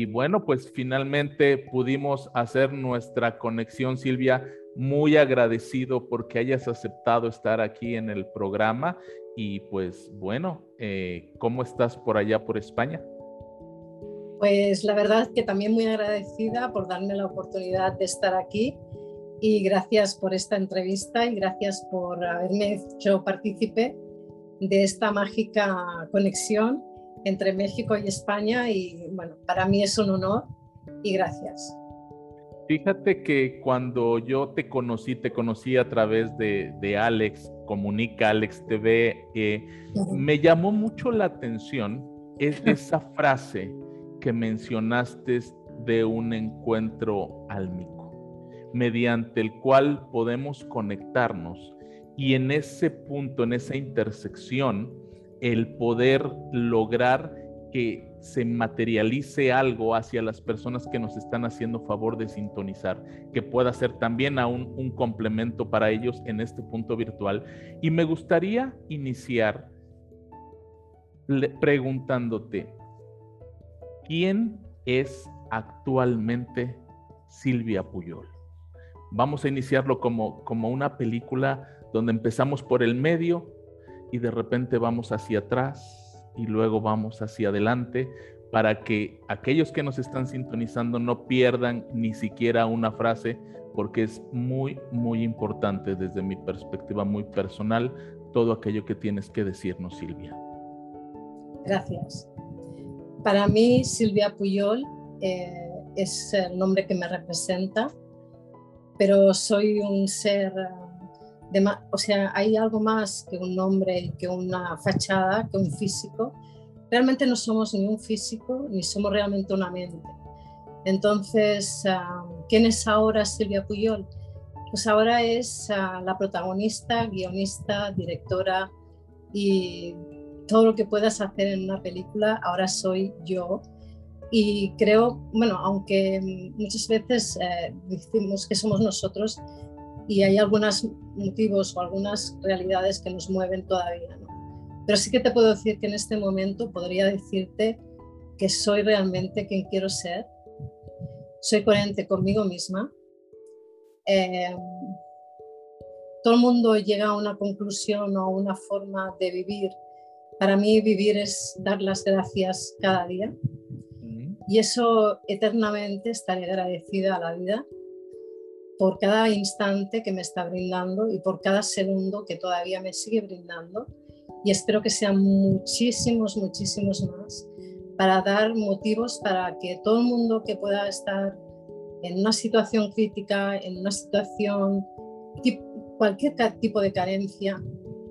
Y bueno, pues finalmente pudimos hacer nuestra conexión, Silvia. Muy agradecido porque hayas aceptado estar aquí en el programa. Y pues bueno, eh, ¿cómo estás por allá, por España? Pues la verdad que también muy agradecida por darme la oportunidad de estar aquí y gracias por esta entrevista y gracias por haberme hecho partícipe de esta mágica conexión entre México y España y bueno, para mí es un honor y gracias. Fíjate que cuando yo te conocí, te conocí a través de, de Alex, Comunica Alex TV, eh, me llamó mucho la atención es esa frase que mencionaste de un encuentro álmico, mediante el cual podemos conectarnos y en ese punto, en esa intersección, el poder lograr que se materialice algo hacia las personas que nos están haciendo favor de sintonizar, que pueda ser también aún un complemento para ellos en este punto virtual. Y me gustaría iniciar preguntándote, ¿quién es actualmente Silvia Puyol? Vamos a iniciarlo como, como una película donde empezamos por el medio y de repente vamos hacia atrás y luego vamos hacia adelante para que aquellos que nos están sintonizando no pierdan ni siquiera una frase porque es muy, muy importante desde mi perspectiva muy personal todo aquello que tienes que decirnos, Silvia. Gracias. Para mí, Silvia Puyol eh, es el nombre que me representa, pero soy un ser o sea, hay algo más que un nombre, que una fachada, que un físico. Realmente no somos ni un físico, ni somos realmente una mente. Entonces, ah, ¿quién es ahora Silvia Puyol? Pues ahora es ah, la protagonista, guionista, directora y todo lo que puedas hacer en una película, ahora soy yo. Y creo, bueno, aunque muchas veces eh, decimos que somos nosotros, y hay algunos motivos o algunas realidades que nos mueven todavía. ¿no? Pero sí que te puedo decir que en este momento podría decirte que soy realmente quien quiero ser, soy coherente conmigo misma. Eh, todo el mundo llega a una conclusión o a una forma de vivir. Para mí vivir es dar las gracias cada día y eso eternamente estaré agradecida a la vida por cada instante que me está brindando y por cada segundo que todavía me sigue brindando. Y espero que sean muchísimos, muchísimos más para dar motivos para que todo el mundo que pueda estar en una situación crítica, en una situación, cualquier tipo de carencia,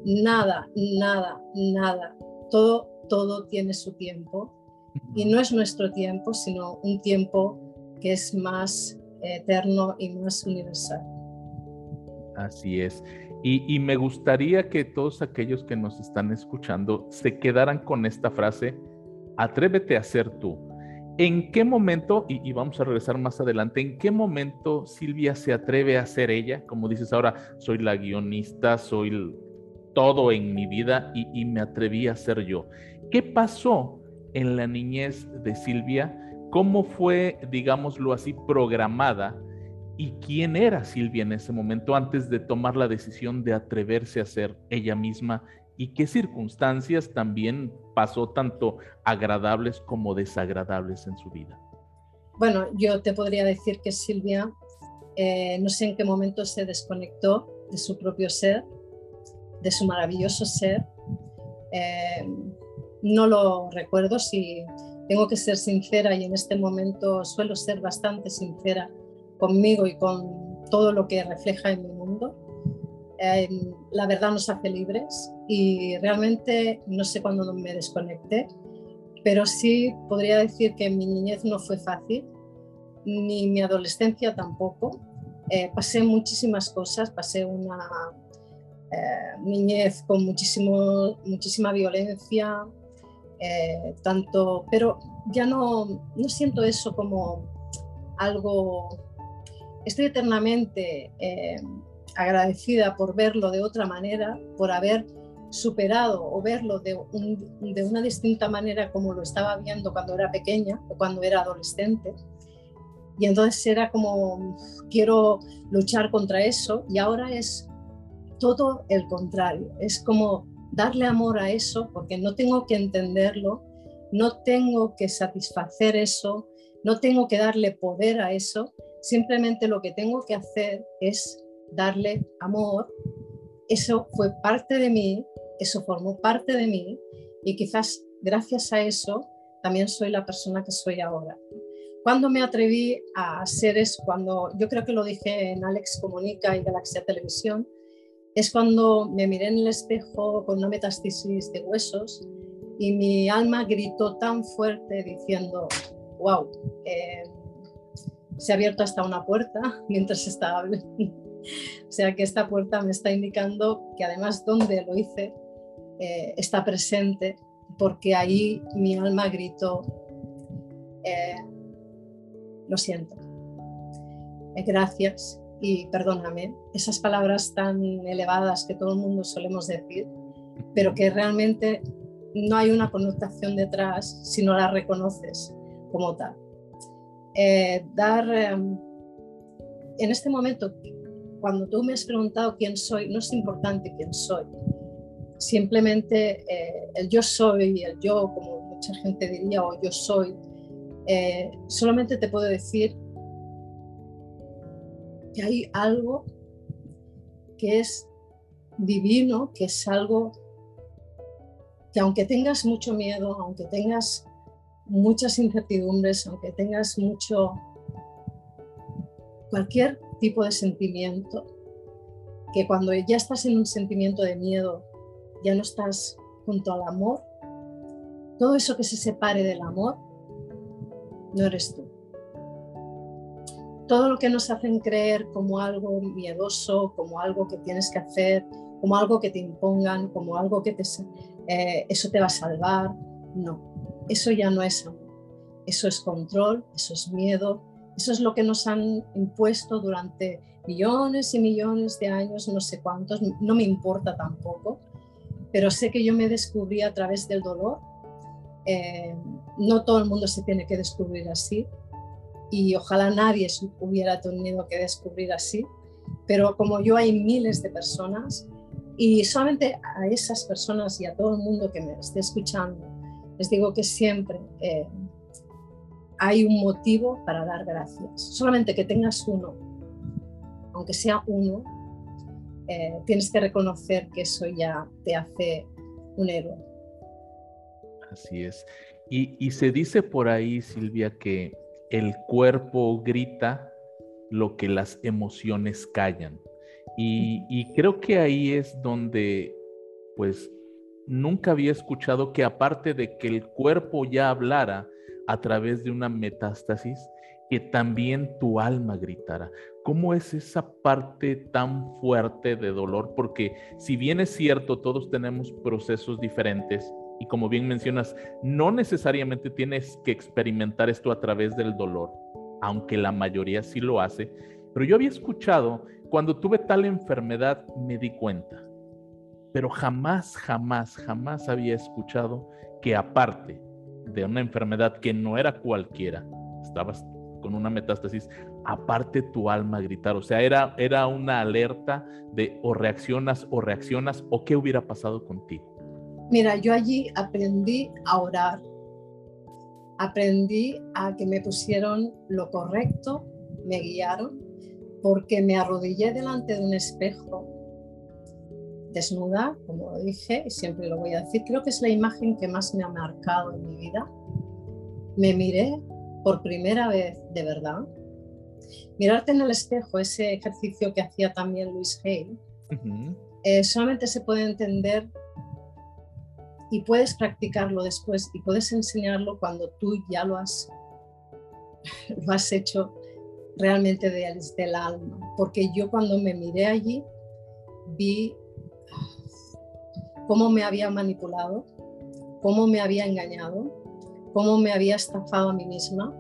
nada, nada, nada, todo, todo tiene su tiempo. Y no es nuestro tiempo, sino un tiempo que es más eterno y más universal. Así es. Y, me gustaría que todos aquellos que nos están escuchando se quedaran con esta frase, atrévete a ser tú. ¿En qué momento, y, vamos a regresar más adelante, en qué momento Silvia se atreve a ser ella? Como dices ahora, soy la guionista, soy todo en mi vida y, y me atreví a ser yo. ¿Qué pasó en la niñez de Silvia? ¿Cómo fue, digámoslo así, programada y quién era Silvia en ese momento antes de tomar la decisión de atreverse a ser ella misma y qué circunstancias también pasó tanto agradables como desagradables en su vida? Bueno, yo te podría decir que Silvia, eh, no sé en qué momento se desconectó de su propio ser, de su maravilloso ser. Eh, no lo recuerdo si tengo que ser sincera y en este momento suelo ser bastante sincera conmigo y con todo lo que refleja en mi mundo. la verdad nos hace libres y realmente no sé cuándo me desconecté, pero sí podría decir que mi niñez no fue fácil, ni mi adolescencia tampoco. Eh, pasé muchísimas cosas, pasé una eh, niñez con muchísimo, muchísima violencia, eh, tanto, pero ya no, no siento eso como algo, estoy eternamente eh, agradecida por verlo de otra manera, por haber superado o verlo de, de, una distinta manera como lo estaba viendo cuando era pequeña o cuando era adolescente. Y entonces era como, quiero luchar contra eso y ahora es todo el contrario, es como darle amor a eso porque no tengo que entenderlo, no tengo que satisfacer eso, no tengo que darle poder a eso, simplemente lo que tengo que hacer es darle amor. Eso fue parte de mí, eso formó parte de mí y quizás gracias a eso también soy la persona que soy ahora. Cuando me atreví a hacer es cuando, yo creo que lo dije en Alex Comunica y Galaxia Televisión, es cuando me miré en el espejo con una metastasis de huesos y mi alma gritó tan fuerte diciendo, wow, eh, se ha abierto hasta una puerta mientras estaba hablando. o sea que esta puerta me está indicando que además donde lo hice eh, está presente porque ahí mi alma gritó, eh, lo siento, gracias y perdóname, esas palabras tan elevadas que todo el mundo solemos decir, pero que realmente no hay una connotación detrás si no la reconoces como tal. Eh, dar, em, en este momento, cuando tú me has preguntado quién soy, no es importante quién soy. Simplemente eh, el yo soy, el yo, como mucha gente diría, o yo soy, eh, solamente te puedo decir que hay algo que es divino, que es algo que aunque tengas mucho miedo, aunque tengas muchas incertidumbres, aunque tengas mucho, cualquier tipo de sentimiento, que cuando ya estás en un sentimiento de miedo, ya no estás junto al amor, todo eso que se separe del amor, no eres tú todo lo que nos hacen creer como algo miedoso, como algo que tienes que hacer, como algo que te impongan, como algo que te, eh, eso te va a salvar, no, eso ya no es amor, eso es control, eso es miedo, eso es lo que nos han impuesto durante millones y millones de años, no sé cuántos, no me importa tampoco, pero sé que yo me descubrí a través del dolor. Eh, no todo el mundo se tiene que descubrir así, y ojalá nadie hubiera tenido que descubrir así, pero como yo hay miles de personas y solamente a esas personas y a todo el mundo que me esté escuchando, les digo que siempre eh, hay un motivo para dar gracias. Solamente que tengas uno, aunque sea uno, eh, tienes que reconocer que eso ya te hace un héroe. Así es. Y, y se dice por ahí, Silvia, que el cuerpo grita lo que las emociones callan. Y, creo que ahí es donde, pues, nunca había escuchado que aparte de que el cuerpo ya hablara a través de una metástasis, que también tu alma gritara. ¿Cómo es esa parte tan fuerte de dolor? Porque si bien es cierto, todos tenemos procesos diferentes, y como bien mencionas, no necesariamente tienes que experimentar esto a través del dolor, aunque la mayoría sí lo hace. Pero yo había escuchado, cuando tuve tal enfermedad me di cuenta, pero jamás, jamás, jamás había escuchado que aparte de una enfermedad que no era cualquiera, estabas con una metástasis, aparte tu alma gritar, o sea, era, era una alerta de o reaccionas o reaccionas o qué hubiera pasado contigo. Mira, yo allí aprendí a orar, aprendí a que me pusieron lo correcto, me guiaron, porque me arrodillé delante de un espejo, desnuda, como lo dije, y siempre lo voy a decir, creo que es la imagen que más me ha marcado en mi vida. Me miré por primera vez de verdad. Mirarte en el espejo, ese ejercicio que hacía también Luis Hay, eh, solamente se puede entender y puedes practicarlo después y puedes enseñarlo cuando tú ya lo has, lo has hecho realmente desde el alma. Porque yo cuando me miré allí vi cómo me había manipulado, cómo me había engañado, cómo me había estafado a mí misma,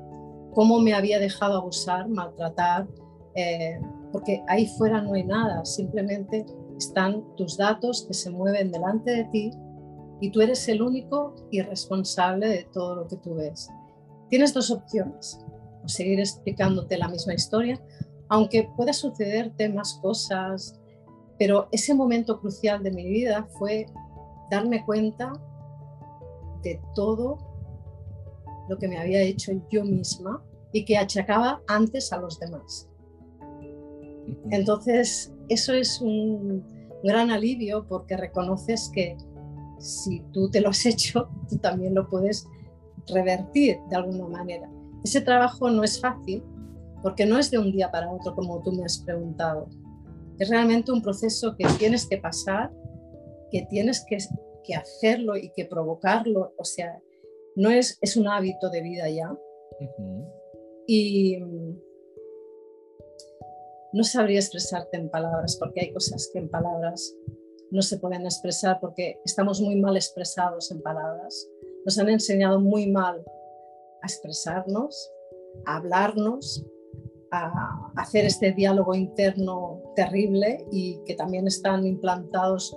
cómo me había dejado abusar, maltratar, eh, porque ahí fuera no hay nada, simplemente están tus datos que se mueven delante de ti y tú eres el único y responsable de todo lo que tú ves. Tienes dos opciones, o seguir explicándote la misma historia, aunque pueda sucederte más cosas, pero ese momento crucial de mi vida fue darme cuenta de todo lo que me había hecho yo misma y que achacaba antes a los demás. Entonces, eso es un gran alivio porque reconoces que si tú te lo has hecho, tú también lo puedes revertir de alguna manera. Ese trabajo no es fácil porque no es de un día para otro como tú me has preguntado. Es realmente un proceso que tienes que pasar, que tienes que, hacerlo y que provocarlo. O sea, no es, es un hábito de vida ya. Y no sabría expresarte en palabras porque hay cosas que en palabras no se pueden expresar porque estamos muy mal expresados en palabras. Nos han enseñado muy mal a expresarnos, a hablarnos, a hacer este diálogo interno terrible y que también están implantados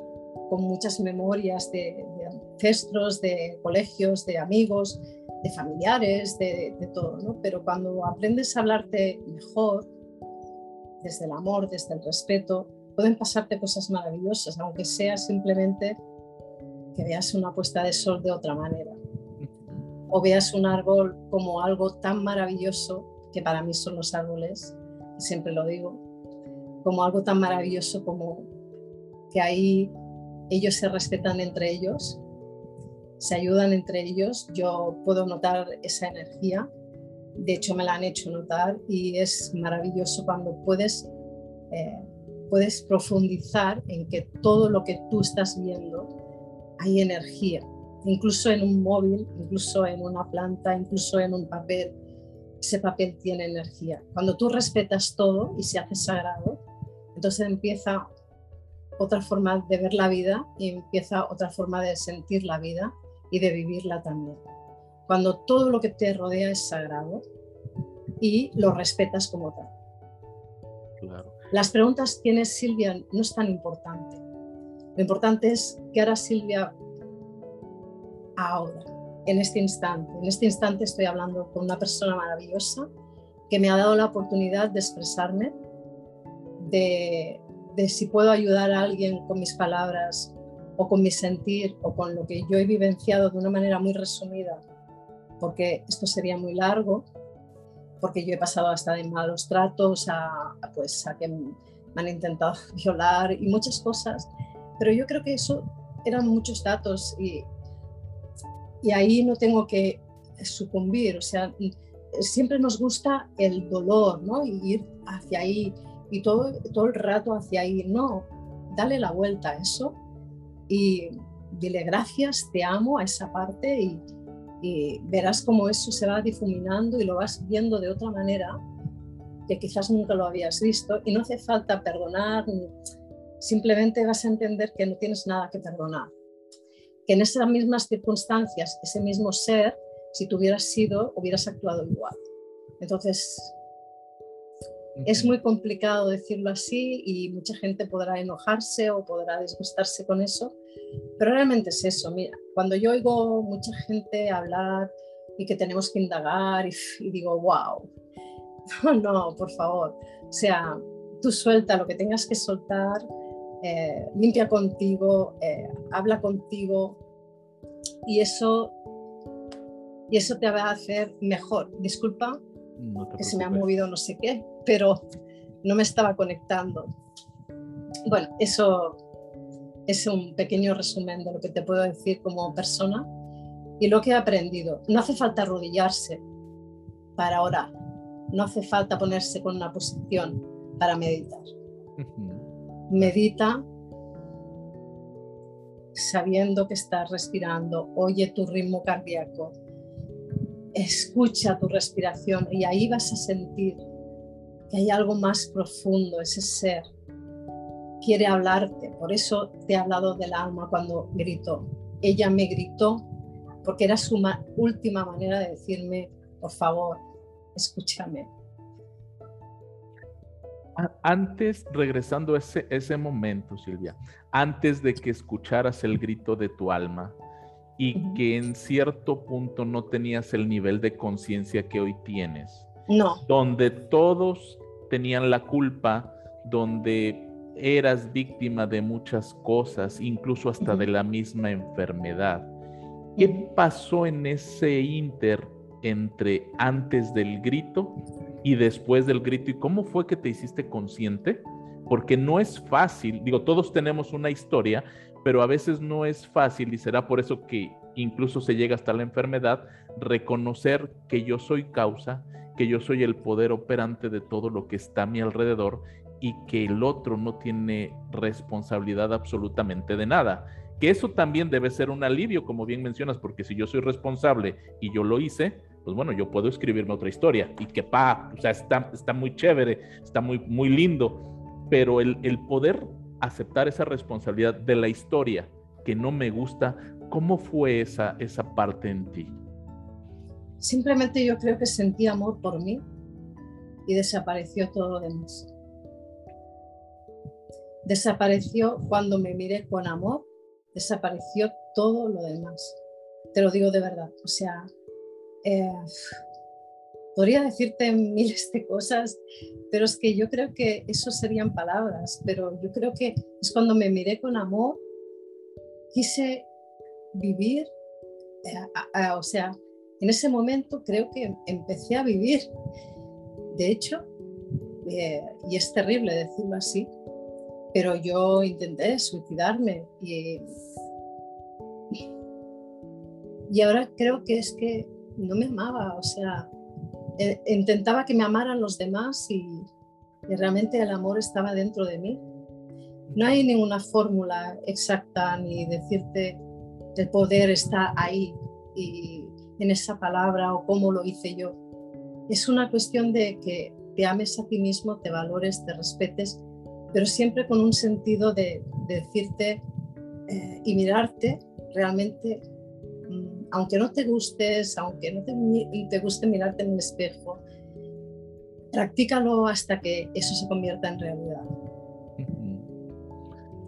con muchas memorias de, ancestros, de colegios, de amigos, de familiares, de, de todo. ¿no? Pero cuando aprendes a hablarte mejor, desde el amor, desde el respeto, pueden pasarte cosas maravillosas, aunque sea simplemente que veas una puesta de sol de otra manera. O veas un árbol como algo tan maravilloso, que para mí son los árboles, siempre lo digo, como algo tan maravilloso como que ahí ellos se respetan entre ellos, se ayudan entre ellos. Yo puedo notar esa energía, de hecho me la han hecho notar y es maravilloso cuando puedes eh, puedes profundizar en que todo lo que tú estás viendo hay energía, incluso en un móvil, incluso en una planta, incluso en un papel. Ese papel tiene energía. Cuando tú respetas todo y se hace sagrado, entonces empieza otra forma de ver la vida y empieza otra forma de sentir la vida y de vivirla también. Cuando todo lo que te rodea es sagrado y lo respetas como tal. Claro. Las preguntas quién es Silvia no es tan importante. Lo importante es qué hará Silvia ahora, en este instante. En este instante estoy hablando con una persona maravillosa que me ha dado la oportunidad de expresarme, de, de si puedo ayudar a alguien con mis palabras o con mi sentir o con lo que yo he vivenciado de una manera muy resumida, porque esto sería muy largo, porque yo he pasado hasta de malos tratos a, pues, a que me han intentado violar y muchas cosas, pero yo creo que eso eran muchos datos y, y ahí no tengo que sucumbir, o sea, siempre nos gusta el dolor, ¿no? Y ir hacia ahí y todo, todo el rato hacia ahí, no, dale la vuelta a eso y dile gracias, te amo a esa parte y, y verás cómo eso se va difuminando y lo vas viendo de otra manera que quizás nunca lo habías visto y no hace falta perdonar, simplemente vas a entender que no tienes nada que perdonar, que en esas mismas circunstancias, ese mismo ser, si tú hubieras sido, hubieras actuado igual. Entonces, es muy complicado decirlo así y mucha gente podrá enojarse o podrá disgustarse con eso, pero realmente es eso. Mira, cuando yo oigo mucha gente hablar y que tenemos que indagar y, digo, wow, no, no, por favor. O sea, tú suelta lo que tengas que soltar, eh, limpia contigo, eh, habla contigo y eso, y eso te va a hacer mejor. Disculpa que se me ha movido no sé qué, pero no me estaba conectando. Bueno, eso es un pequeño resumen de lo que te puedo decir como persona y lo que he aprendido. No hace falta arrodillarse para orar, no hace falta ponerse con una posición para meditar. Medita sabiendo que estás respirando, oye tu ritmo cardíaco, escucha tu respiración y ahí vas a sentir que hay algo más profundo, ese ser quiere hablarte. Por eso te he hablado del alma cuando gritó. Ella me gritó porque era su última manera de decirme, por favor, escúchame. Antes, regresando a ese, ese momento, Silvia, antes de que escucharas el grito de tu alma y que en cierto punto no tenías el nivel de conciencia que hoy tienes. No. Donde todos tenían la culpa, donde eras víctima de muchas cosas, incluso hasta de la misma enfermedad. ¿Qué pasó en ese inter entre antes del grito y después del grito? ¿Y cómo fue que te hiciste consciente? Porque no es fácil, digo, todos tenemos una historia, pero a veces no es fácil y será por eso que incluso se llega hasta la enfermedad, reconocer que yo soy causa, que yo soy el poder operante de todo lo que está a mi alrededor y que el otro no tiene responsabilidad absolutamente de nada. Que eso también debe ser un alivio, como bien mencionas, porque si yo soy responsable y yo lo hice, pues bueno, yo puedo escribirme otra historia y que pa, o sea, está, está muy chévere, está muy, muy lindo, pero el, el poder aceptar esa responsabilidad de la historia que no me gusta, ¿cómo fue esa, esa parte en ti? Simplemente yo creo que sentí amor por mí y desapareció todo lo demás desapareció cuando me miré con amor, desapareció todo lo demás. Te lo digo de verdad. O sea, eh, podría decirte miles de cosas, pero es que yo creo que eso serían palabras, pero yo creo que es cuando me miré con amor, quise vivir, eh, o sea, en ese momento creo que empecé a vivir. De hecho, eh, y es terrible decirlo así, pero yo intenté suicidarme y, y ahora creo que es que no me amaba, o sea, eh, intentaba que me amaran los demás y, realmente el amor estaba dentro de mí. No hay ninguna fórmula exacta ni decirte el poder está ahí y en esa palabra o cómo lo hice yo. Es una cuestión de que te ames a ti mismo, te valores, te respetes pero siempre con un sentido de, decirte eh, y mirarte realmente, mm, aunque no te gustes, aunque no te, te guste mirarte en el espejo, practícalo hasta que eso se convierta en realidad.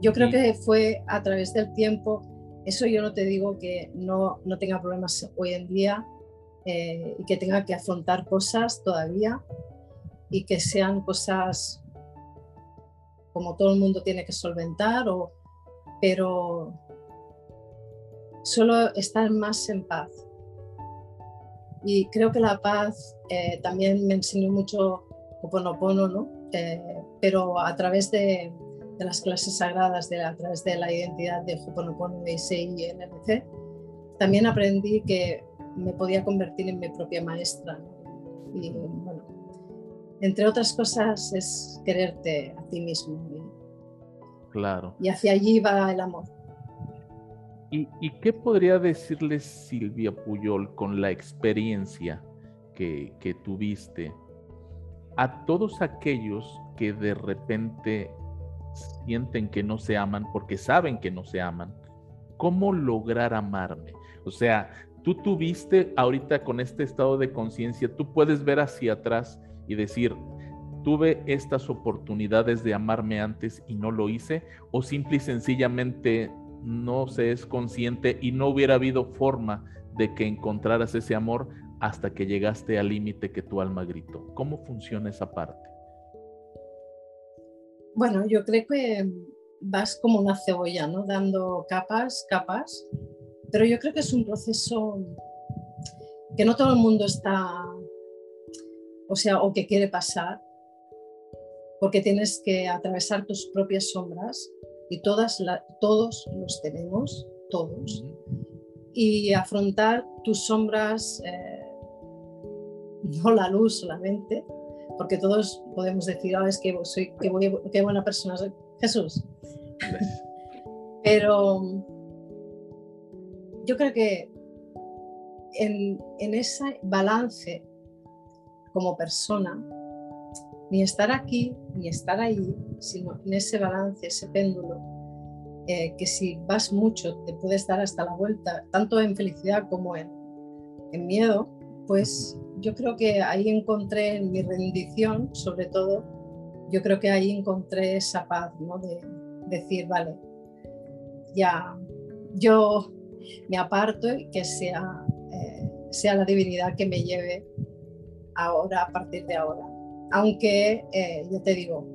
Yo creo que fue a través del tiempo, eso yo no te digo que no, no tenga problemas hoy en día eh, y que tenga que afrontar cosas todavía y que sean cosas como todo el mundo tiene que solventar, o, pero solo estar más en paz. Y creo que la paz eh, también me enseñó mucho Ho'oponopono, ¿no? Eh, pero a través de, de, las clases sagradas, de, a través de la identidad de Ho'oponopono, de Issei y NLC, también aprendí que me podía convertir en mi propia maestra. Y bueno, entre otras cosas, es quererte a ti mismo. claro. Y hacia allí va el amor. ¿Y, qué podría decirle Silvia Puyol con la experiencia que, que tuviste a todos aquellos que de repente sienten que no se aman porque saben que no se aman? ¿Cómo lograr amarme? O sea, tú tuviste ahorita con este estado de conciencia, tú puedes ver hacia atrás y decir, tuve estas oportunidades de amarme antes y no lo hice, o simple y sencillamente no se es consciente y no hubiera habido forma de que encontraras ese amor hasta que llegaste al límite que tu alma gritó. ¿Cómo funciona esa parte? Bueno, yo creo que vas como una cebolla, ¿no? Dando capas, capas, pero yo creo que es un proceso que no todo el mundo está o sea, o que quiere pasar, porque tienes que atravesar tus propias sombras y todas todos los tenemos, todos, y afrontar tus sombras, eh, no la luz solamente, porque todos podemos decir, ah, es que soy, qué, buena persona soy, Jesús. Pero yo creo que en, en ese balance como persona, ni estar aquí ni estar ahí, sino en ese balance, ese péndulo, eh, que si vas mucho te puedes dar hasta la vuelta, tanto en felicidad como en, en miedo, pues yo creo que ahí encontré en mi rendición, sobre todo, yo creo que ahí encontré esa paz, ¿no? De decir, vale, ya yo me aparto y que sea, eh, sea la divinidad que me lleve ahora, a partir de ahora. Aunque, eh, yo te digo,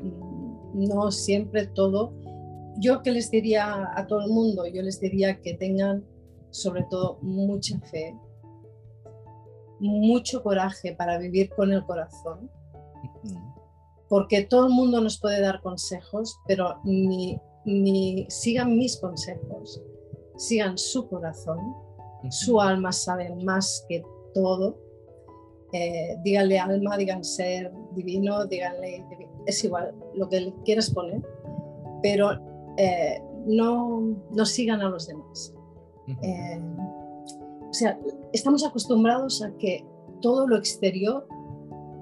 no siempre todo. Yo que les diría a todo el mundo, yo les diría que tengan sobre todo mucha fe, mucho coraje para vivir con el corazón, porque todo el mundo nos puede dar consejos, pero ni, ni sigan mis consejos, sigan su corazón, su alma sabe más que todo. Eh, díganle alma, digan ser divino, díganle, es igual lo que le quieras poner, pero eh, no, no sigan a los demás. Eh, o sea, estamos acostumbrados a que todo lo exterior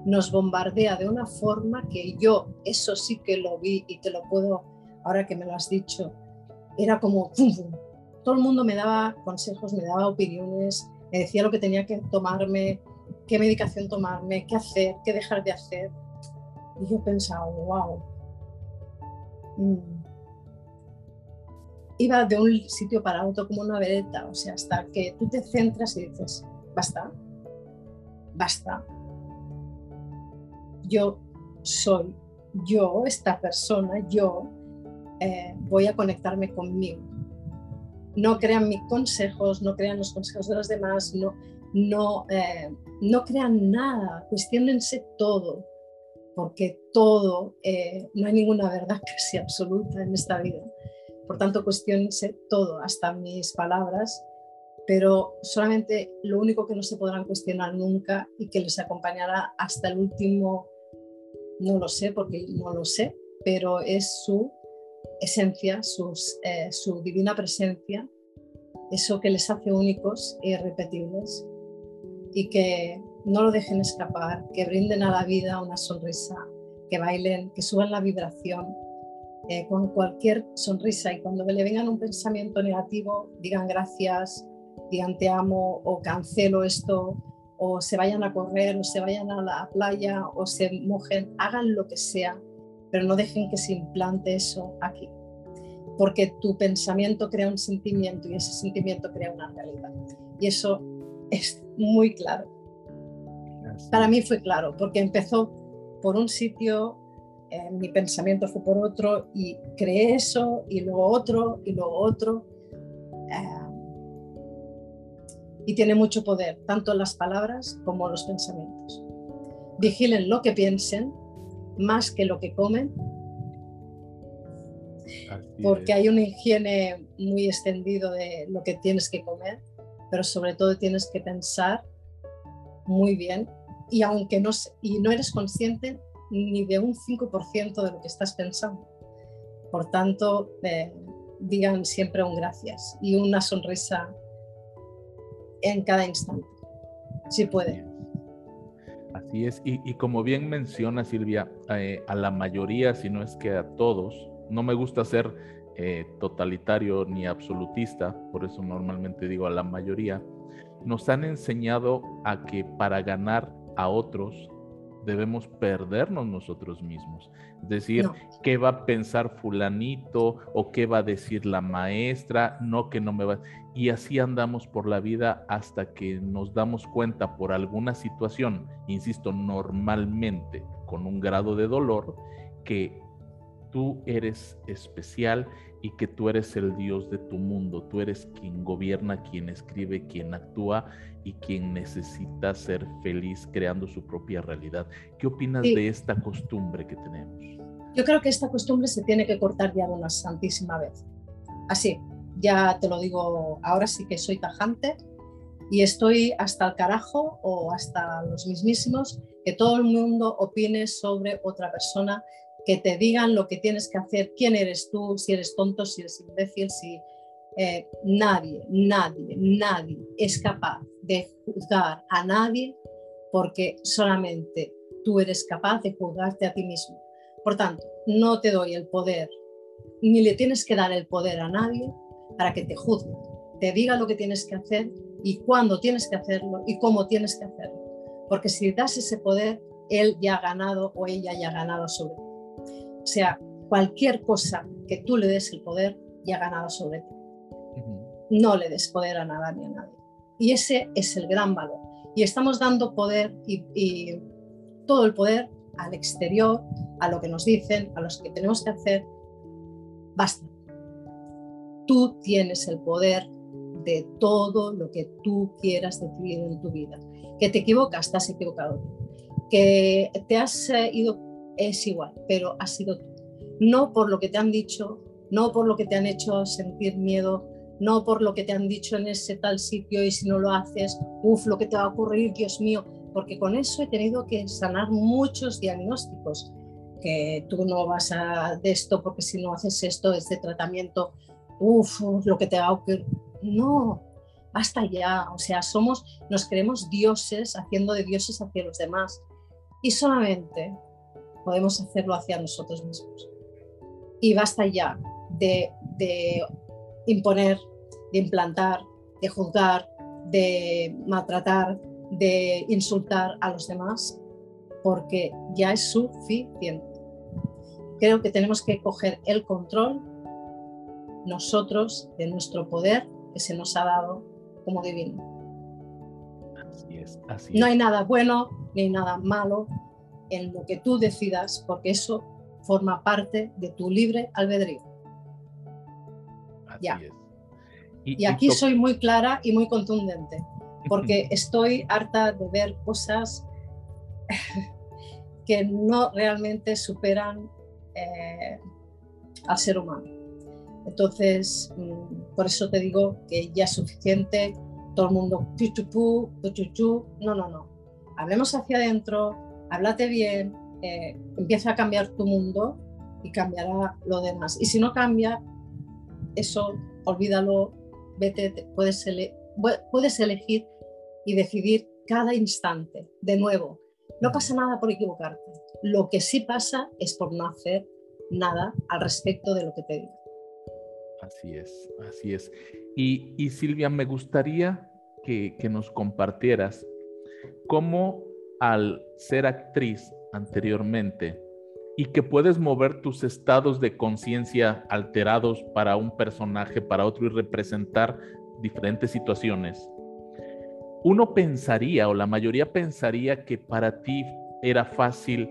nos bombardea de una forma que yo, eso sí que lo vi y te lo puedo, ahora que me lo has dicho, era como, todo el mundo me daba consejos, me daba opiniones, me decía lo que tenía que tomarme, qué medicación tomarme, qué hacer, qué dejar de hacer. Y yo pensaba, wow. Mm, iba de un sitio para otro como una vereta, o sea, hasta que tú te centras y dices, basta, basta. Yo soy, yo, esta persona, yo eh, voy a conectarme conmigo. No crean mis consejos, no crean los consejos de los demás, no, no, eh, no crean nada, cuestionense todo, porque todo, eh, no hay ninguna verdad que sea absoluta en esta vida por tanto, cuestionense todo, hasta mis palabras, pero solamente lo único que no se podrán cuestionar nunca y que les acompañará hasta el último, no lo sé porque no lo sé, pero es su esencia, eh, su divina presencia, eso que les hace únicos e irrepetibles y que no lo dejen escapar, que brinden a la vida una sonrisa, que bailen, que suban la vibración, eh, con cualquier sonrisa y cuando le vengan un pensamiento negativo, digan gracias, digan te amo o cancelo esto o se vayan a correr o se vayan a la playa o se mojen, hagan lo que sea, pero no dejen que se implante eso aquí, porque tu pensamiento crea un sentimiento y ese sentimiento crea una realidad. Y eso es muy claro. Para mí fue claro, porque empezó por un sitio eh, mi pensamiento fue por otro y creé eso y luego otro y luego otro. Eh, y tiene mucho poder, tanto las palabras como los pensamientos. Vigilen lo que piensen más que lo que comen, porque hay una higiene muy extendido de lo que tienes que comer, pero sobre todo tienes que pensar muy bien y aunque no, y no eres consciente, ni de un 5% de lo que estás pensando. Por tanto, eh, digan siempre un gracias y una sonrisa en cada instante, si puede. Así es, y, como bien menciona Silvia, eh, a la mayoría, si no es que a todos, no me gusta ser eh, totalitario ni absolutista, por eso normalmente digo a la mayoría, nos han enseñado a que para ganar a otros debemos perdernos nosotros mismos. Es decir, ¿qué va a pensar fulanito o qué va a decir la maestra? No, que no me va. Y así andamos por la vida hasta que nos damos cuenta por alguna situación, insisto, normalmente con un grado de dolor, que tú eres especial y que tú eres el Dios de tu mundo, tú eres quien gobierna, quien escribe, quien actúa y quien necesita ser feliz creando su propia realidad. ¿Qué opinas de esta costumbre que tenemos? Yo creo que esta costumbre se tiene que cortar ya de una santísima vez. Así, ya te lo digo, ahora sí que soy tajante y estoy hasta el carajo o hasta los mismísimos que todo el mundo opine sobre otra persona que te digan lo que tienes que hacer, quién eres tú, si eres tonto, si eres imbécil, si eh, nadie, nadie, nadie es capaz de juzgar a nadie porque solamente tú eres capaz de juzgarte a ti mismo. Por tanto, no te doy el poder, ni le tienes que dar el poder a nadie para que te juzgue, te diga lo que tienes que hacer y cuándo tienes que hacerlo y cómo tienes que hacerlo. Porque si das ese poder, él ya ha ganado o ella ya ha ganado sobre ti. Sea, cualquier cosa que tú le des el poder ya ha ganado sobre ti. No le des poder a nada ni a nadie. Y ese es el gran valor. Y estamos dando poder y, todo el poder al exterior, a lo que nos dicen, a los que tenemos que hacer. Basta. Tú tienes el poder de todo lo que tú quieras decidir en tu vida. Que te equivocas, estás equivocado. Que te has eh, ido, es igual, pero has sido tú. No por lo que te han dicho, no por lo que te han hecho sentir miedo, no por lo que te han dicho en ese tal sitio y si no lo haces, uff, lo que te va a ocurrir, Dios mío, porque con eso he tenido que sanar muchos diagnósticos, que tú no vas a de esto porque si no haces esto, este tratamiento, uff, lo que te va a ocurrir. No, basta ya, o sea, somos, nos creemos dioses haciendo de dioses hacia los demás y solamente podemos hacerlo hacia nosotros mismos. Y basta ya de, de imponer, de implantar, de juzgar, de maltratar, de insultar a los demás, porque ya es suficiente. Creo que tenemos que coger el control nosotros de nuestro poder que se nos ha dado como divino. Así es, así no hay nada bueno ni nada malo en lo que tú decidas, porque eso forma parte de tu libre albedrío. ya. Y, aquí soy muy clara y muy contundente, porque estoy harta de ver cosas que no realmente superan eh, al ser humano. Entonces, mm, por eso te digo que ya es suficiente, todo el mundo, no, no, no. Hablemos hacia adentro, háblate bien, eh, empieza a cambiar tu mundo y cambiará lo demás. Y si no cambia, eso olvídalo, vete, puedes, puedes elegir y decidir cada instante, de nuevo. No pasa nada por equivocarte. Lo que sí pasa es por no hacer nada al respecto de lo que te digo. Así es, así es. Y, Silvia, me gustaría que, que, nos compartieras cómo al ser actriz anteriormente y que puedes mover tus estados de conciencia alterados para un personaje, para otro y representar diferentes situaciones, uno pensaría o la mayoría pensaría que para ti era fácil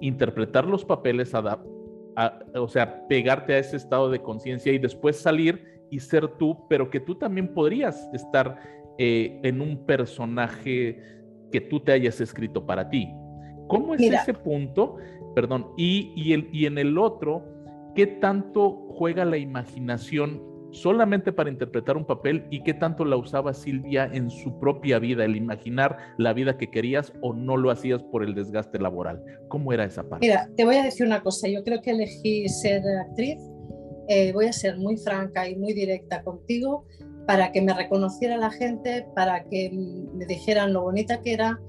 interpretar los papeles, o sea, pegarte a ese estado de conciencia y después salir y ser tú, pero que tú también podrías estar eh, en un personaje que tú te hayas escrito para ti. ¿Cómo es ese punto? Perdón, y, y, el, y en el otro, ¿qué tanto juega la imaginación solamente para interpretar un papel y qué tanto la usaba Silvia en su propia vida, el imaginar la vida que querías o no lo hacías por el desgaste laboral? ¿Cómo era esa parte? Mira, te voy a decir una cosa, yo creo que elegí ser actriz, eh, voy a ser muy franca y muy directa contigo para que me reconociera la gente, para que me dijeran lo bonita que era,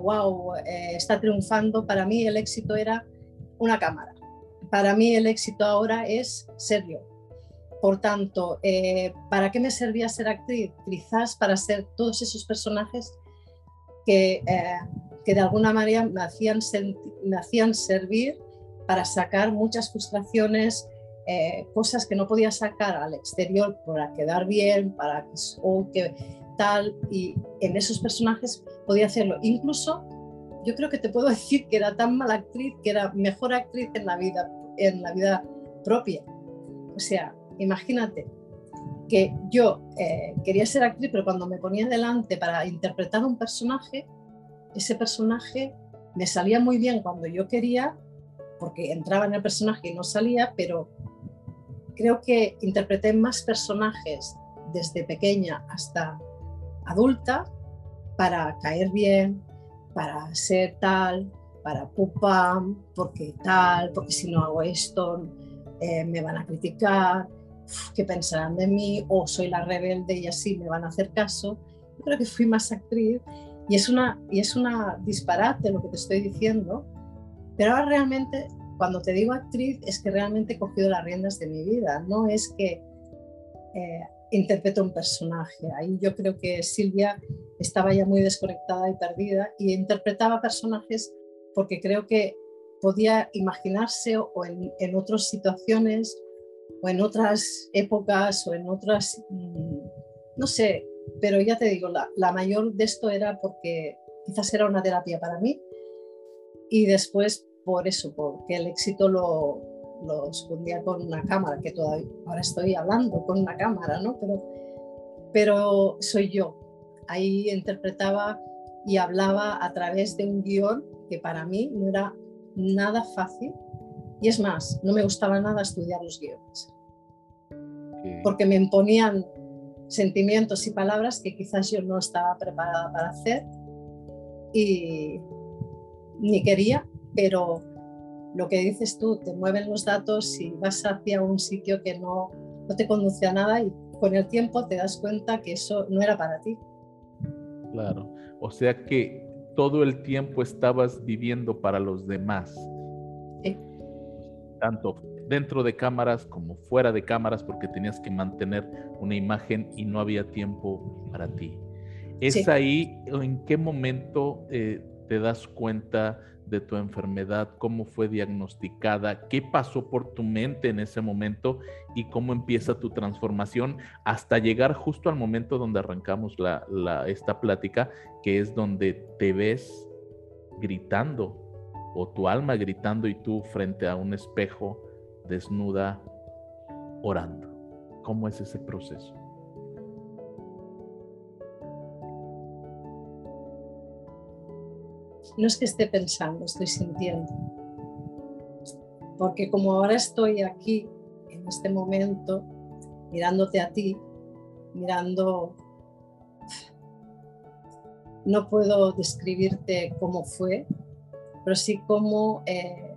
wow, eh, eh, está triunfando. Para mí el éxito era una cámara. Para mí el éxito ahora es ser yo. Por tanto, eh, ¿para qué me servía ser actriz? Quizás para ser todos esos personajes que, que de alguna manera me hacían, me hacían servir para sacar muchas frustraciones, eh, cosas que no podía sacar al exterior para quedar bien, para que, que tal, y en esos personajes podía hacerlo. Incluso yo creo que te puedo decir que era tan mala actriz que era mejor actriz en la vida, en la vida propia. O sea, imagínate que yo eh, quería ser actriz, pero cuando me ponía delante para interpretar un personaje, ese personaje me salía muy bien cuando yo quería, porque entraba en el personaje y no salía, pero creo que interpreté más personajes desde pequeña hasta adulta para caer bien, para ser tal, para pupam, porque tal, porque si no hago esto eh, me van a criticar, qué pensarán de mí, o soy la rebelde y así me van a hacer caso. Yo creo que fui más actriz y es una, y es una disparate lo que te estoy diciendo, pero ahora realmente cuando te digo actriz es que realmente he cogido las riendas de mi vida, no es que eh, interpreto un personaje. Ahí yo creo que Silvia estaba ya muy desconectada y perdida y interpretaba personajes porque creo que podía imaginarse o en, en otras situaciones o en otras épocas o en otras, mm, no sé, pero ya te digo, la, la, mayor de esto era porque quizás era una terapia para mí y después por eso, porque el éxito lo, lo escondía con una cámara, que todavía ahora estoy hablando con una cámara, ¿no? Pero, pero soy yo. Ahí interpretaba y hablaba a través de un guion que para mí no era nada fácil y es más, no me gustaba nada estudiar los guiones. Porque me imponían sentimientos y palabras que quizás yo no estaba preparada para hacer y ni quería, pero lo que dices tú, te mueven los datos y vas hacia un sitio que no, no te conduce a nada y con el tiempo te das cuenta que eso no era para ti. Claro, o sea que todo el tiempo estabas viviendo para los demás. Sí. Tanto dentro de cámaras como fuera de cámaras porque tenías que mantener una imagen y no había tiempo para ti. ¿Es ahí en qué momento eh, te das cuenta de tu enfermedad, cómo fue diagnosticada, qué pasó por tu mente en ese momento y cómo empieza tu transformación hasta llegar justo al momento donde arrancamos la, esta plática, que es donde te ves gritando o tu alma gritando y tú frente a un espejo desnuda orando. ¿Cómo es ese proceso? No es que esté pensando, estoy sintiendo. Porque como ahora estoy aquí, en este momento, mirándote a ti, mirando, no puedo describirte cómo fue, pero sí cómo eh,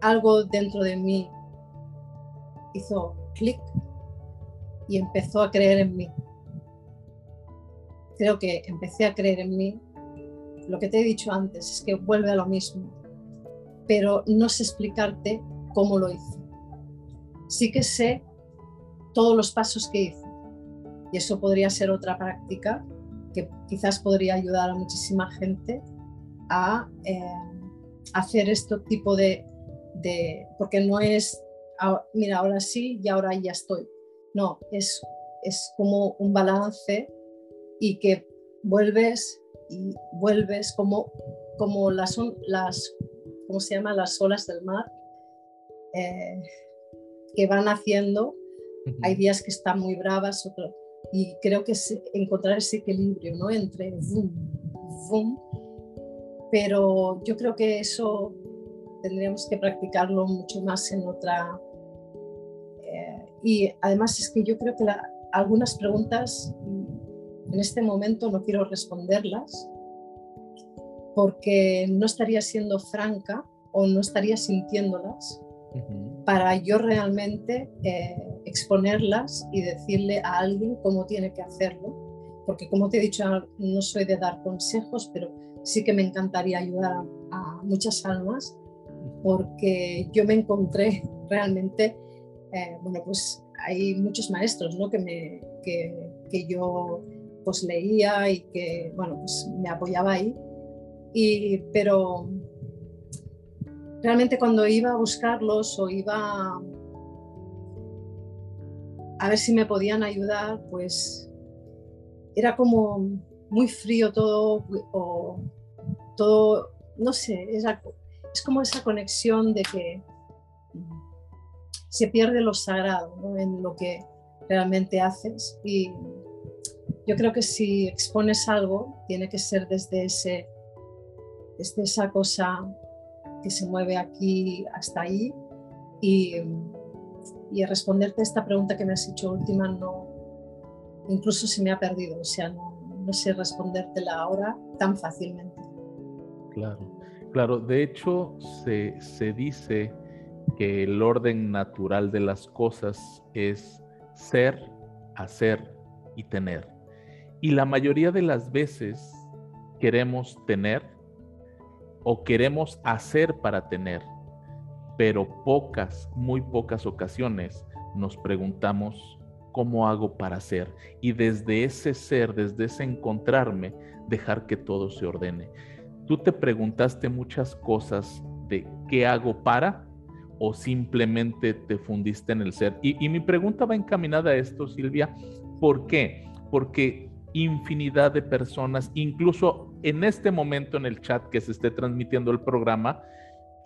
algo dentro de mí hizo clic y empezó a creer en mí creo que empecé a creer en mí. Lo que te he dicho antes es que vuelve a lo mismo, pero no sé explicarte cómo lo hice. Sí que sé todos los pasos que hice y eso podría ser otra práctica que quizás podría ayudar a muchísima gente a eh, hacer este tipo de, de, porque no es, ah, mira, ahora sí y ahora ya estoy. No, es, es como un balance y que vuelves y vuelves como, como las, las, ¿cómo se llama? las olas del mar eh, que van haciendo. Hay días que están muy bravas, otro, y creo que es encontrar ese equilibrio ¿no? entre boom, boom, pero yo creo que eso tendríamos que practicarlo mucho más en otra. Eh, y además es que yo creo que algunas preguntas en este momento no quiero responderlas porque no estaría siendo franca o no estaría sintiéndolas para yo realmente eh, exponerlas y decirle a alguien cómo tiene que hacerlo. Porque como te he dicho, no soy de dar consejos, pero sí que me encantaría ayudar a, muchas almas porque yo me encontré realmente, eh, bueno, pues hay muchos maestros ¿no? que, me, que, que yo pues leía y que, bueno, pues me apoyaba ahí. Y, pero realmente cuando iba a buscarlos o iba a ver si me podían ayudar, pues era como muy frío todo, o todo, no sé, es, es como esa conexión de que se pierde lo sagrado en lo que realmente haces y yo creo que si expones algo, tiene que ser desde, ese, desde esa cosa que se mueve aquí hasta ahí. Y, y responderte esta pregunta que me has hecho última, no, incluso se me ha perdido, o sea, no, no sé respondértela ahora tan fácilmente. Claro, claro. De hecho, se, se dice que el orden natural de las cosas es ser, hacer y tener. Y la mayoría de las veces queremos tener o queremos hacer para tener, pero pocas, muy pocas ocasiones nos preguntamos cómo hago para ser y desde ese ser, desde ese encontrarme, dejar que todo se ordene. ¿tú te preguntaste muchas cosas de qué hago para o simplemente te fundiste en el ser? Y, y mi pregunta va encaminada a esto, Silvia. ¿Por qué? Porque infinidad de personas, incluso en este momento en el chat que se esté transmitiendo el programa,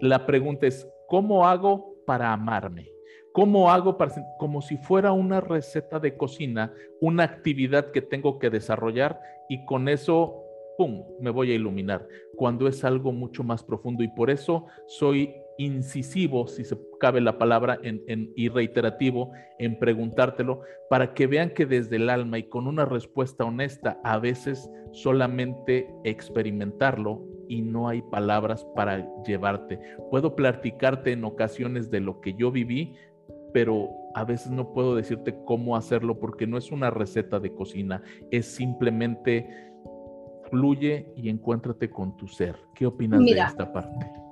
la pregunta es, ¿cómo hago para amarme? ¿Cómo hago para, como si fuera una receta de cocina, una actividad que tengo que desarrollar y con eso, ¡pum!, me voy a iluminar, cuando es algo mucho más profundo y por eso soy incisivo, si se cabe la palabra, en, y reiterativo en preguntártelo, para que vean que desde el alma y con una respuesta honesta, a veces solamente experimentarlo y no hay palabras para llevarte. Puedo platicarte en ocasiones de lo que yo viví, pero a veces no puedo decirte cómo hacerlo porque no es una receta de cocina, es simplemente fluye y encuéntrate con tu ser. ¿Qué opinas de esta parte?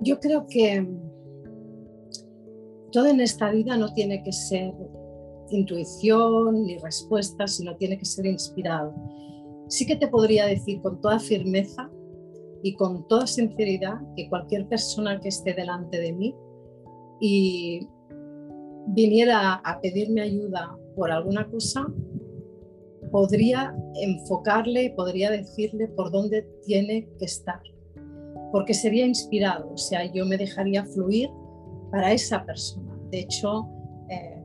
Yo creo que todo en esta vida no tiene que ser intuición ni respuesta, sino tiene que ser inspirado. Sí que te podría decir con toda firmeza y con toda sinceridad que cualquier persona que esté delante de mí y viniera a pedirme ayuda por alguna cosa, podría enfocarle y podría decirle por dónde tiene que estar, porque sería inspirado, o sea, yo me dejaría fluir para esa persona. De hecho, eh,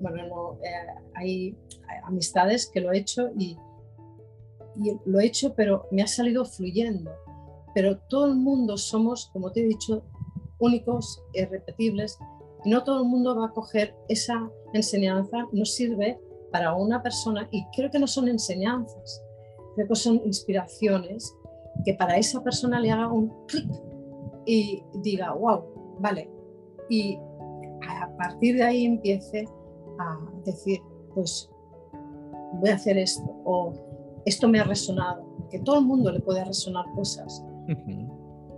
bueno, eh, hay, amistades que lo he hecho y, lo he hecho, pero me ha salido fluyendo. Pero todo el mundo somos, como te he dicho, únicos, irrepetibles, y no todo el mundo va a coger esa enseñanza, no sirve para una persona, y creo que no son enseñanzas, creo que son inspiraciones que para esa persona le haga un clic y diga, wow, vale. Y a partir de ahí empiece a decir, pues voy a hacer esto, o esto me ha resonado, que todo el mundo le puede resonar cosas,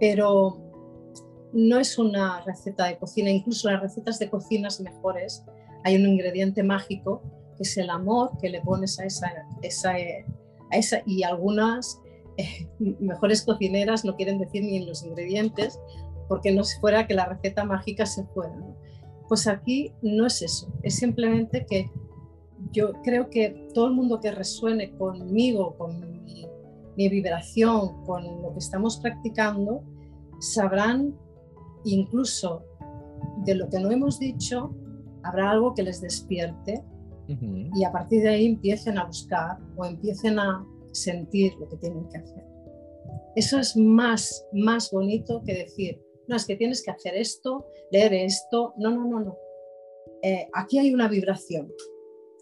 pero no es una receta de cocina, incluso las recetas de cocinas mejores. Hay un ingrediente mágico que es el amor que le pones a esa, esa, a esa y algunas eh, mejores cocineras no quieren decir ni en los ingredientes porque no se fuera que la receta mágica se fuera. Pues aquí no es eso, es simplemente que yo creo que todo el mundo que resuene conmigo, con mi, mi vibración, con lo que estamos practicando, sabrán incluso de lo que no hemos dicho, habrá algo que les despierte y a partir de ahí empiecen a buscar o empiecen a sentir lo que tienen que hacer. Eso es más, más bonito que decir, no, es que tienes que hacer esto, leer esto. No, no, no, no. Eh, aquí hay una vibración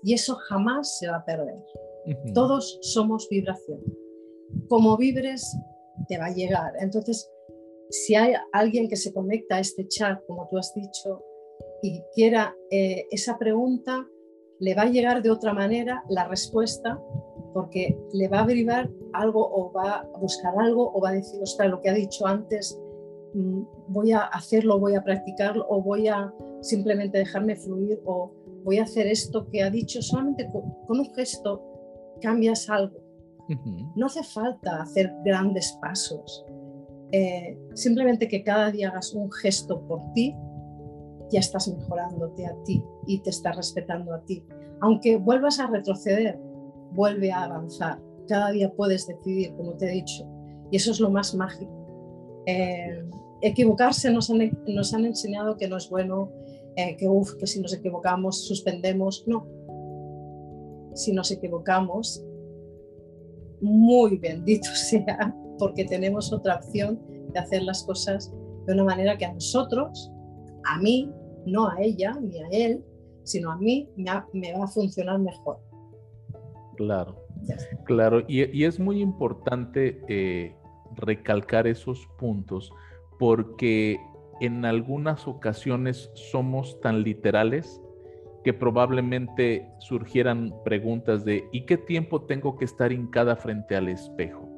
y eso jamás se va a perder. Todos somos vibración. Como vibres, te va a llegar. Entonces, si hay alguien que se conecta a este chat, como tú has dicho, y quiera eh, esa pregunta, le va a llegar de otra manera la respuesta, porque le va a derivar algo o va a buscar algo o va a decir, ostras, lo que ha dicho antes, mm, voy a hacerlo, voy a practicarlo o voy a simplemente dejarme fluir o voy a hacer esto que ha dicho, solamente con, un gesto cambias algo. No hace falta hacer grandes pasos. Eh, simplemente que cada día hagas un gesto por ti, ya estás mejorándote a ti y te estás respetando a ti. Aunque vuelvas a retroceder, vuelve a avanzar. Cada día puedes decidir, como te he dicho, y eso es lo más mágico. Eh, equivocarse nos han, nos han, enseñado que no es bueno, eh, que, uf, que si nos equivocamos suspendemos. No. Si nos equivocamos, muy bendito sea porque tenemos otra opción de hacer las cosas de una manera que a nosotros, a mí, no a ella ni a él, sino a mí me, va a funcionar mejor. Claro, claro, y, es muy importante eh, recalcar esos puntos porque en algunas ocasiones somos tan literales que probablemente surgieran preguntas de ¿y qué tiempo tengo que estar hincada frente al espejo?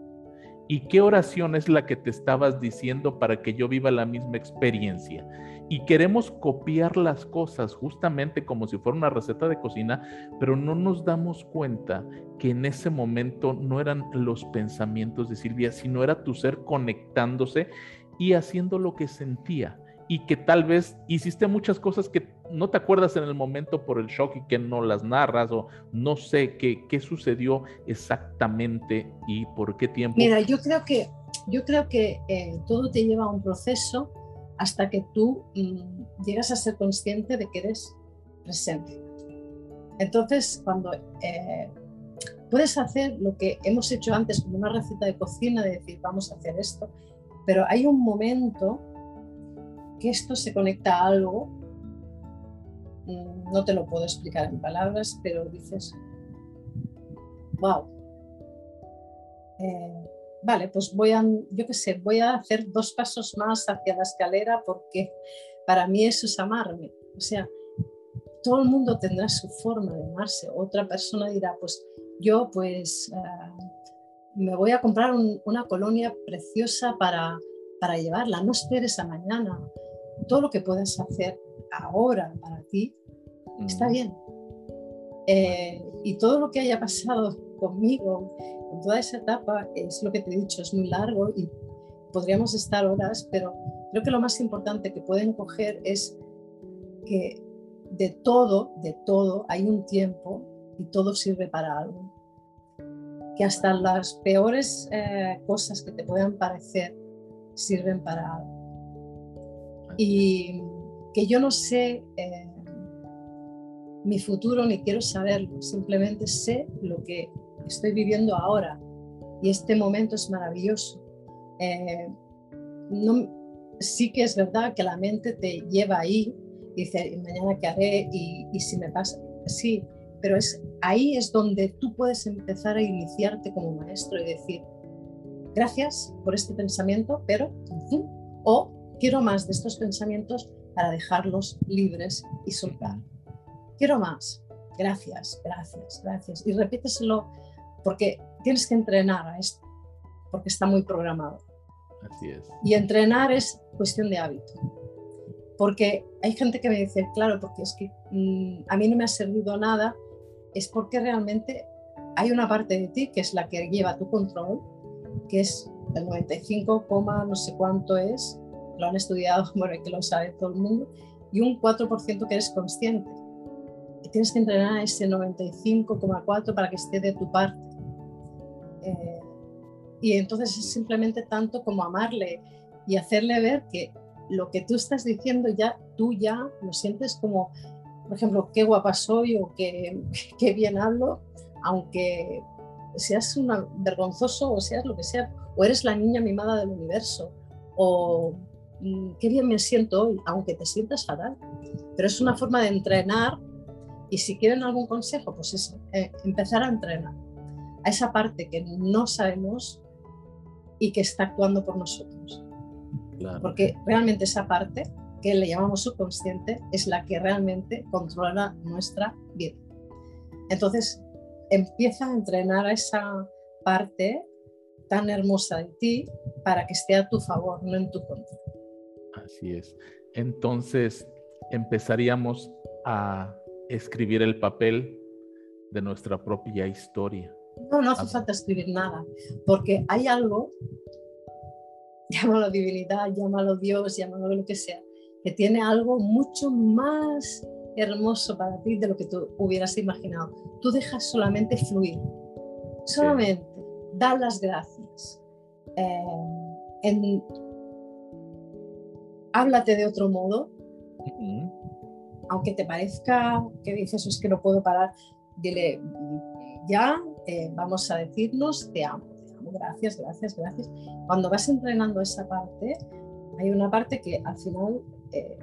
¿Y qué oración es la que te estabas diciendo para que yo viva la misma experiencia? Y queremos copiar las cosas justamente como si fuera una receta de cocina, pero no nos damos cuenta que en ese momento no eran los pensamientos de Silvia, sino era tu ser conectándose y haciendo lo que sentía y que tal vez hiciste muchas cosas que no te acuerdas en el momento por el shock y que no las narras o no sé qué, qué sucedió exactamente y por qué tiempo. Mira, yo creo que, yo creo que eh, todo te lleva a un proceso hasta que tú mm, llegas a ser consciente de que eres presente. Entonces, cuando eh, puedes hacer lo que hemos hecho antes como una receta de cocina, de decir, vamos a hacer esto, pero hay un momento que esto se conecta a algo, mm, no te lo puedo explicar en palabras, pero dices, wow. Vale, pues voy a, yo qué sé, voy a hacer dos pasos más hacia la escalera porque para mí eso es amarme. O sea, todo el mundo tendrá su forma de amarse. Otra persona dirá, pues yo pues eh, me voy a comprar una colonia preciosa para, para llevarla, no esperes a mañana todo lo que puedas hacer ahora para ti está bien. Eh, y todo lo que haya pasado conmigo, con toda esa etapa, es lo que te he dicho, es muy largo y podríamos estar horas, pero creo que lo más importante que pueden coger es que de todo, de todo, hay un tiempo y todo sirve para algo. Que hasta las peores eh, cosas que te puedan parecer sirven para algo y que yo no sé eh, mi futuro ni quiero saberlo, simplemente sé lo que estoy viviendo ahora y este momento es maravilloso. Eh, no, sí que es verdad que la mente te lleva ahí, y dice, mañana qué haré y, si me pasa, sí, pero es ahí es donde tú puedes empezar a iniciarte como maestro y decir, gracias por este pensamiento, pero, o Quiero más de estos pensamientos para dejarlos libres y soltar. Quiero más. Gracias, gracias, gracias. Y repíteselo porque tienes que entrenar a esto, porque está muy programado. Así es. Y entrenar es cuestión de hábito. Porque hay gente que me dice, claro, porque es que mm, a mí no me ha servido nada, es porque realmente hay una parte de ti que es la que lleva tu control, que es el 95, no sé cuánto es, lo han estudiado, bueno, que lo sabe todo el mundo, y un 4% que eres consciente. Y tienes que entrenar a ese 95,4% para que esté de tu parte. Y entonces es simplemente tanto como amarle y hacerle ver que lo que tú estás diciendo ya, tú ya lo sientes como, por ejemplo, qué guapa soy o qué, qué bien hablo, aunque seas una vergonzoso o seas lo que sea, o eres la niña mimada del universo, o qué bien me siento hoy, aunque te sientas fatal. Pero es una forma de entrenar y si quieren algún consejo, pues eso, eh, empezar a entrenar a esa parte que no sabemos y que está actuando por nosotros. Porque realmente esa parte que le llamamos subconsciente es la que realmente controla nuestra vida. Entonces, empieza a entrenar a esa parte tan hermosa de ti para que esté a tu favor, no en tu contra. Así es. Entonces empezaríamos a escribir el papel de nuestra propia historia. No, no hace falta escribir nada, porque hay algo, llámalo divinidad, llámalo Dios, llámalo lo que sea, que tiene algo mucho más hermoso para ti de lo que tú hubieras imaginado. Tú dejas solamente fluir, solamente dar las gracias. Eh, en, háblate de otro modo, aunque te parezca que dices es que no puedo parar, dile ya, eh, vamos a decirnos te amo, te amo, gracias, gracias, gracias. Cuando vas entrenando esa parte, hay una parte que al final, eh,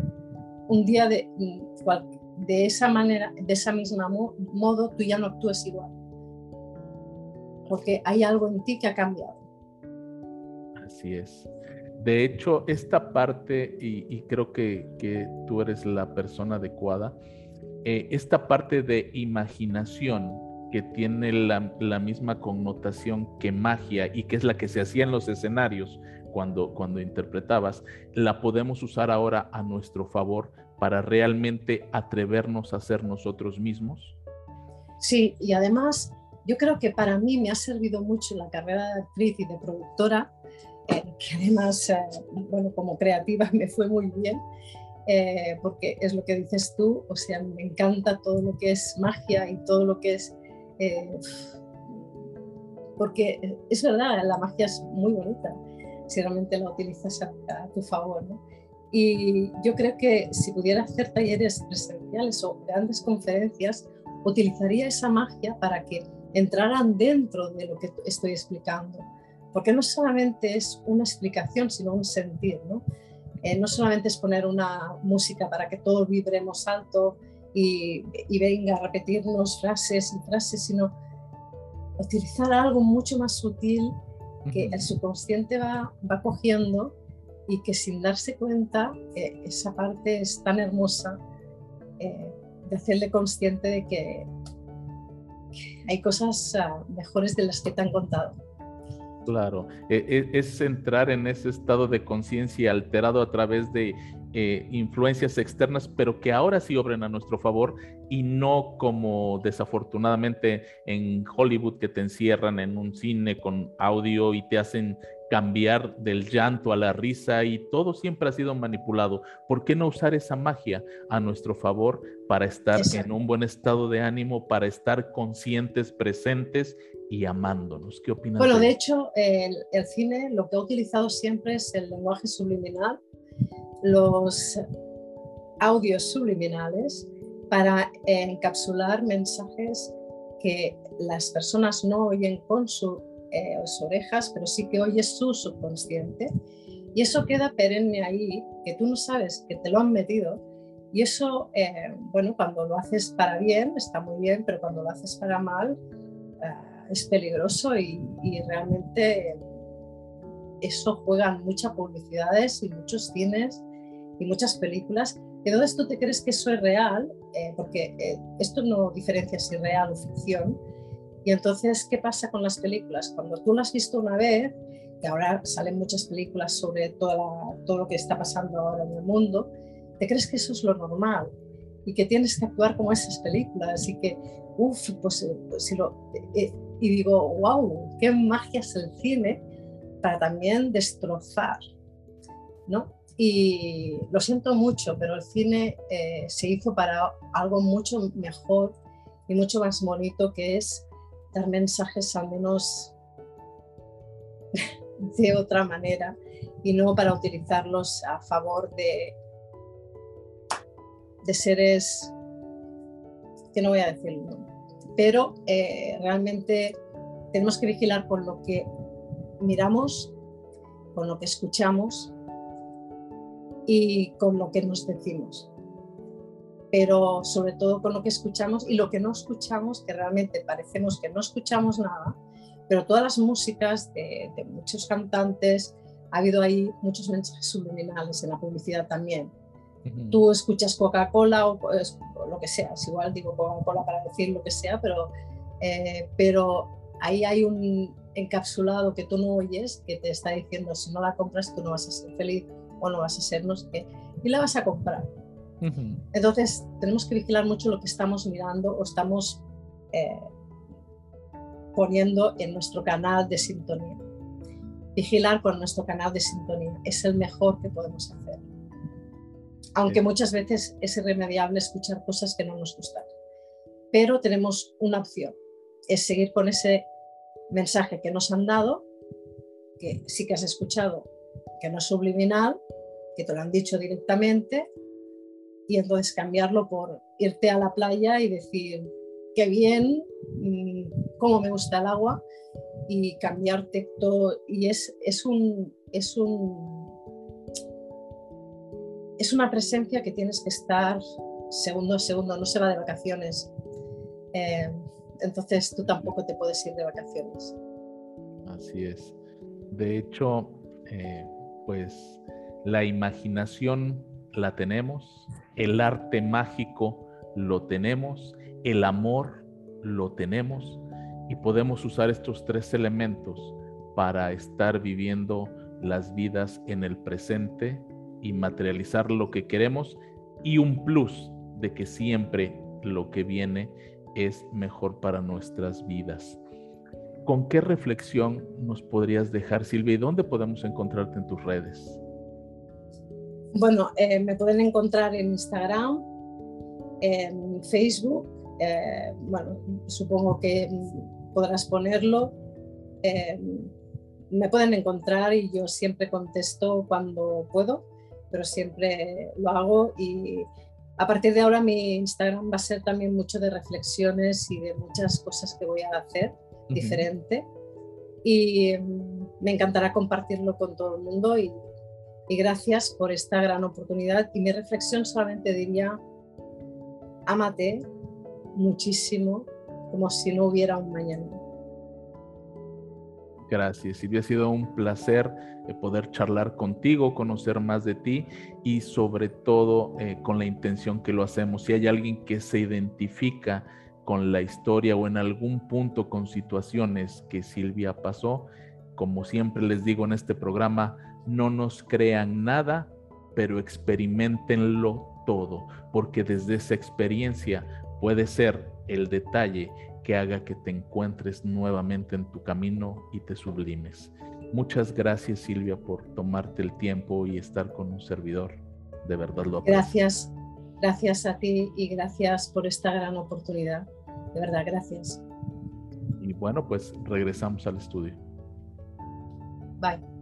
un día de, de esa manera, de esa misma modo, tú ya no actúes igual. Porque hay algo en ti que ha cambiado. Así es. De hecho, esta parte, y, creo que, tú eres la persona adecuada, eh, esta parte de imaginación que tiene la, misma connotación que magia y que es la que se hacía en los escenarios cuando, cuando interpretabas, la podemos usar ahora a nuestro favor para realmente atrevernos a ser nosotros mismos? Sí, y además yo creo que para mí me ha servido mucho la carrera de actriz y de productora, eh, que además, eh, bueno, como creativa me fue muy bien, eh, porque es lo que dices tú, o sea, me encanta todo lo que es magia y todo lo que es... porque es verdad, la magia es muy bonita si realmente la utilizas a, a tu favor. ¿no? Y yo creo que si pudiera hacer talleres presenciales o grandes conferencias, utilizaría esa magia para que entraran dentro de lo que estoy explicando. Porque no solamente es una explicación, sino un sentir. No, eh, no solamente es poner una música para que todos vibremos alto y, y venga a repetirnos frases y frases, sino utilizar algo mucho más sutil que el subconsciente va, va cogiendo y que sin darse cuenta eh, esa parte es tan hermosa eh, de hacerle consciente de que, hay cosas ah, mejores de las que te han contado. Claro, e, e, es entrar en ese estado de conciencia alterado a través de eh, influencias externas, pero que ahora sí obren a nuestro favor y no como desafortunadamente en Hollywood que te encierran en un cine con audio y te hacen cambiar del llanto a la risa y todo siempre ha sido manipulado. ¿Por qué no usar esa magia a nuestro favor para estar en un buen estado de ánimo, para estar conscientes, presentes y amándonos? ¿Qué opinas? Bueno, de, hecho, el, cine lo que ha utilizado siempre es el lenguaje subliminal, los audios subliminales para encapsular mensajes que las personas no oyen con eh, orejas, pero sí que oyes su subconsciente. Y eso queda perenne ahí, que tú no sabes que te lo han metido. Y eso, eh, bueno, cuando lo haces para bien, está muy bien, pero cuando lo haces para mal, eh, es peligroso y, realmente eso juegan muchas publicidades y muchos cines y muchas películas. Entonces tú te crees que eso es real, porque esto no diferencia si es real o ficción, y entonces, ¿qué pasa con las películas? Cuando tú las has visto una vez, que ahora salen muchas películas sobre todo lo que está pasando ahora en el mundo, te crees que eso es lo normal y que tienes que actuar como esas películas y que, uff, pues, pues, si lo... Eh, y digo, wow, qué magia es el cine para también destrozar, ¿no? Y lo siento mucho, pero el cine eh, se hizo para algo mucho mejor y mucho más bonito que es dar mensajes al menos de otra manera y no para utilizarlos a favor de, de seres que no voy a decirlo, pero eh, realmente tenemos que vigilar con lo que miramos, con lo que escuchamos y con lo que nos decimos. Pero sobre todo con lo que escuchamos y lo que no escuchamos, que realmente parecemos que no escuchamos nada, pero todas las músicas de, muchos cantantes, ha habido ahí muchos mensajes subliminales en la publicidad también. Tú escuchas Coca-Cola o, lo que sea, es igual digo Coca-Cola para decir lo que sea, pero, eh, pero ahí hay un encapsulado que tú no oyes que te está diciendo si no la compras tú no vas a ser feliz o no vas a ser no sé qué, y la vas a comprar. Entonces, tenemos que vigilar mucho lo que estamos mirando o estamos eh, poniendo en nuestro canal de sintonía. Vigilar con nuestro canal de sintonía es el mejor que podemos hacer. Aunque muchas veces es irremediable escuchar cosas que no nos gustan. Pero tenemos una opción, es seguir con ese mensaje que nos han dado, que sí que has escuchado, que no es subliminal, que te lo han dicho directamente, y entonces cambiarlo por irte a la playa y decir, qué bien, mm, cómo me gusta el agua y cambiarte todo. Y es, es, un, es, un, es una presencia que tienes que estar segundo a segundo, no se va de vacaciones. Eh, entonces tú tampoco te puedes ir de vacaciones. Así es. De hecho, eh, pues la imaginación la tenemos, el arte mágico lo tenemos, el amor lo tenemos y podemos usar estos tres elementos para estar viviendo las vidas en el presente y materializar lo que queremos y un plus de que siempre lo que viene es mejor para nuestras vidas. ¿Con qué reflexión nos podrías dejar, Silvia? ¿Y dónde podemos encontrarte en tus redes? Bueno, eh, me pueden encontrar en Instagram, en Facebook. Eh, bueno, supongo que podrás ponerlo. Eh, me pueden encontrar y yo siempre contesto cuando puedo, pero siempre lo hago y a partir de ahora mi Instagram va a ser también mucho de reflexiones y de muchas cosas que voy a hacer diferente. Y mm, me encantará compartirlo con todo el mundo y, y gracias por esta gran oportunidad. Y mi reflexión solamente diría, ámate muchísimo como si no hubiera un mañana. Gracias, Silvia. Ha sido un placer eh, poder charlar contigo, conocer más de ti y sobre todo eh, con la intención que lo hacemos. Si hay alguien que se identifica con la historia o en algún punto con situaciones que Silvia pasó, como siempre les digo en este programa, no nos crean nada, pero experimentenlo todo, porque desde esa experiencia puede ser el detalle que haga que te encuentres nuevamente en tu camino y te sublimes. Muchas gracias Silvia por tomarte el tiempo y estar con un servidor. De verdad lo aprecio. Gracias, gracias a ti y gracias por esta gran oportunidad. De verdad, gracias. Y bueno, pues regresamos al estudio. Bye.